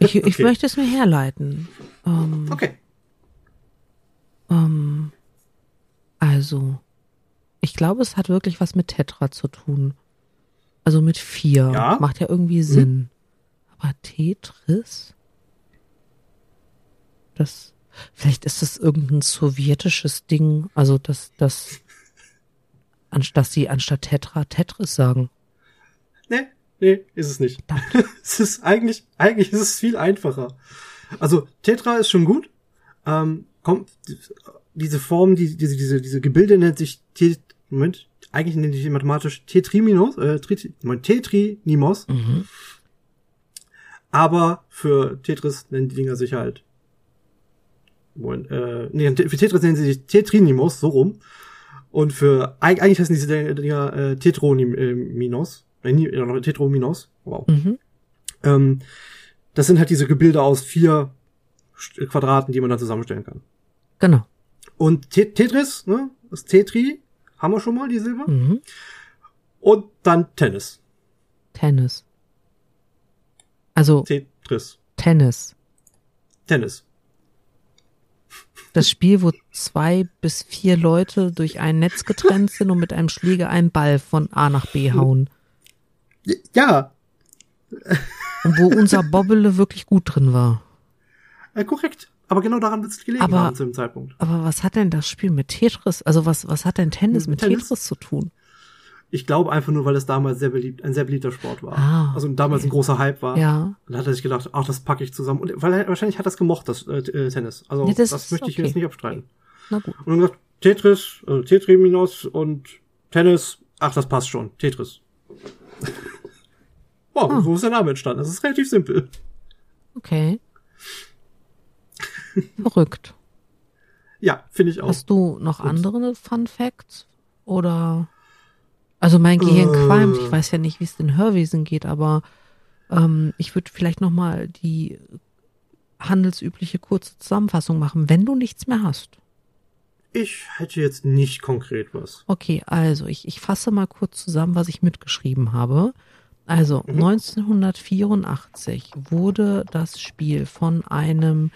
Ich, ich Okay. möchte es mir herleiten. Ähm, Okay. Ähm, also, ich glaube, es hat wirklich was mit Tetra zu tun. Also mit vier. Ja. Macht ja irgendwie Sinn. Aber Tetris? Das. Vielleicht ist das irgendein sowjetisches Ding. Also, dass das. Anstatt sie anstatt Tetra Tetris sagen. Nee, nee, ist es nicht. <laughs> es ist eigentlich, eigentlich ist es viel einfacher. Also, Tetra ist schon gut. Ähm, kommt, diese Form, die, diese, diese, diese Gebilde nennt sich Tet, Moment, eigentlich nennt sich mathematisch Tetriminos, äh, Tri, Moment, Tetrinimos. Mhm. Aber für Tetris nennen die Dinger sich halt. Moment, äh, nee, für Tetris nennen sie sich Tetrinimos, so rum. Und für, eig- eigentlich heißen diese Dinger äh, Tetroninos. Äh, Tetrominos. Wow. Mhm. Ähm, das sind halt diese Gebilde aus vier Quadraten, die man dann zusammenstellen kann. Genau. Und Te Tetris, ne? Das Tetri, haben wir schon mal, die Silber. Mhm. Und dann Tennis. Tennis. Also Tetris. Tennis. Tennis. Das Spiel, wo zwei bis vier Leute durch ein Netz getrennt sind und mit einem Schläger einen Ball von A nach B hauen. Ja, Und wo unser Bobbele wirklich gut drin war. Äh, korrekt. Aber genau daran wird es gelegen Aber- haben zu dem Zeitpunkt. Aber was hat denn das Spiel mit Tetris? Also was, was hat denn Tennis mit Tennis? Tetris zu tun? Ich glaube einfach nur, weil es damals sehr beliebt, ein sehr beliebter Sport war. Ah, also damals okay. ein großer Hype war. Ja. Dann hat er sich gedacht, ach, das packe ich zusammen. Und weil er, wahrscheinlich hat er es gemocht, das äh, äh, Tennis. Also Ja, das das, möchte ich okay. jetzt nicht abstreiten. Na gut. Und dann gesagt, Tetris, also Tetriminos und Tennis, ach, das passt schon. Tetris. <laughs> wow, Ah. so ist der Name entstanden. Das ist relativ simpel. Okay. Verrückt. Ja, finde ich auch. Hast du noch Gut. andere Fun Facts? Oder? Also mein Gehirn Äh. qualmt. Ich weiß ja nicht, wie es den Hörwesen geht, aber ähm, ich würde vielleicht noch mal die handelsübliche kurze Zusammenfassung machen, wenn du nichts mehr hast. Ich hätte jetzt nicht konkret was. Okay, also ich, ich fasse mal kurz zusammen, was ich mitgeschrieben habe. Also Mhm. 1984 wurde das Spiel von einem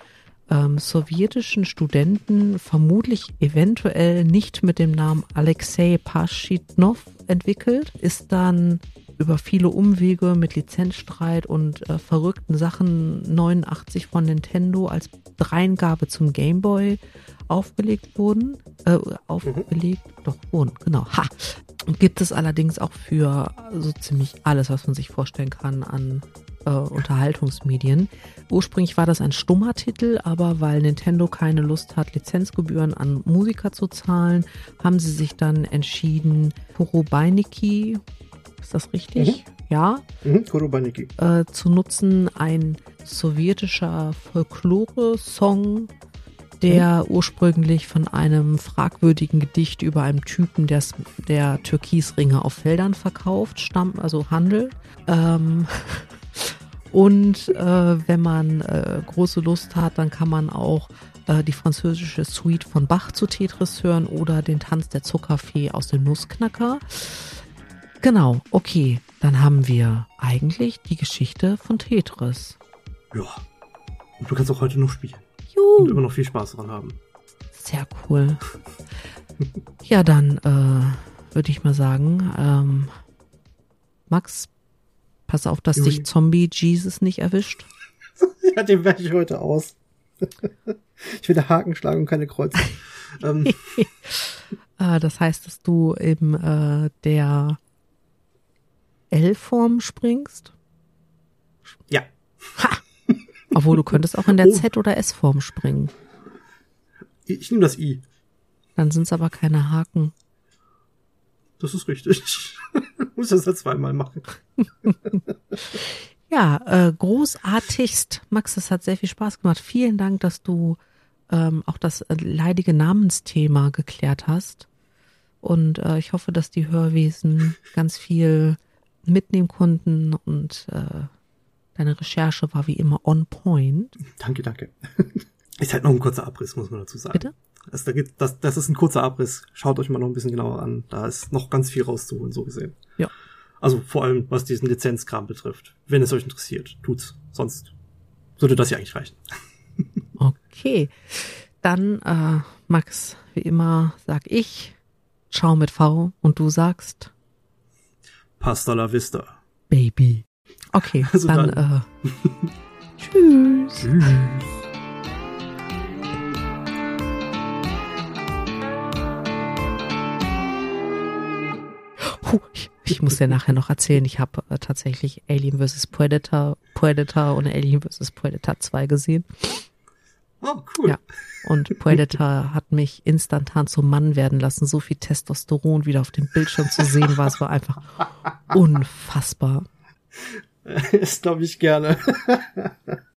ähm, sowjetischen Studenten, vermutlich eventuell nicht mit dem Namen Alexei Paschitnov entwickelt, ist dann über viele Umwege mit Lizenzstreit und äh, verrückten Sachen 89 von Nintendo als Dreingabe zum Game Boy aufgelegt wurden, äh, aufgelegt, doch wurden, genau, ha. Gibt es allerdings auch für so ziemlich alles, was man sich vorstellen kann an äh, Unterhaltungsmedien. Ursprünglich war das ein stummer Titel, aber weil Nintendo keine Lust hat, Lizenzgebühren an Musiker zu zahlen, haben sie sich dann entschieden, Kurobeiniki, ist das richtig? Mhm. Ja. Mhm, Kurobaniki. Äh, zu nutzen, ein sowjetischer Folklore-Song, der mhm. ursprünglich von einem fragwürdigen Gedicht über einen Typen, der, der Türkisringe auf Feldern verkauft, stammt, also handelt. Ähm, <laughs> und äh, wenn man äh, große Lust hat, dann kann man auch äh, die französische Suite von Bach zu Tetris hören oder den Tanz der Zuckerfee aus dem Nussknacker. Genau, okay. Dann haben wir eigentlich die Geschichte von Tetris. Ja. Und du kannst auch heute noch spielen. Juhu. Und immer noch viel Spaß daran haben. Sehr cool. ja, dann äh, würde ich mal sagen, ähm, Max, pass auf, dass Juli. dich Zombie Jesus nicht erwischt. <laughs> ja, den werde ich heute aus. <laughs> ich will Haken schlagen und keine Kreuze. <laughs> ähm. Äh, das heißt, dass du eben äh, der L-Form springst? Ja. Ha! Obwohl du könntest auch in der oh. Z- oder S-Form springen. Ich nehme das I. Dann sind es aber keine Haken. Das ist richtig. <laughs> muss das ja zweimal machen. <laughs> ja, äh, großartigst. Max, es hat sehr viel Spaß gemacht. Vielen Dank, dass du ähm, auch das äh, leidige Namensthema geklärt hast. Und äh, ich hoffe, dass die Hörwesen ganz viel mitnehmen konnten und äh, deine Recherche war wie immer on point. Danke, danke. <laughs> Ist halt noch ein kurzer Abriss, muss man dazu sagen. Bitte? Also da geht, das, das ist ein kurzer Abriss. Schaut euch mal noch ein bisschen genauer an. Da ist noch ganz viel rauszuholen, so gesehen. Ja. Also vor allem, was diesen Lizenzkram betrifft. Wenn es euch interessiert, tut's. Sonst sollte das ja eigentlich reichen. <laughs> okay. Dann, äh, Max, wie immer sag ich, schau mit V und du sagst Hasta la vista. Baby. Okay, also dann, dann. Äh, <laughs> tschüss. Tschüss. Puh, ich, ich, muss dir nachher noch erzählen, ich habe äh, tatsächlich Alien vs. Predator, Predator und Alien vs. Predator 2 gesehen. Oh, cool. Ja. Und Predator <laughs> hat mich instantan zum Mann werden lassen. So viel Testosteron wieder auf dem Bildschirm zu sehen war. Es war einfach <laughs> unfassbar. Das glaube ich gerne. <laughs>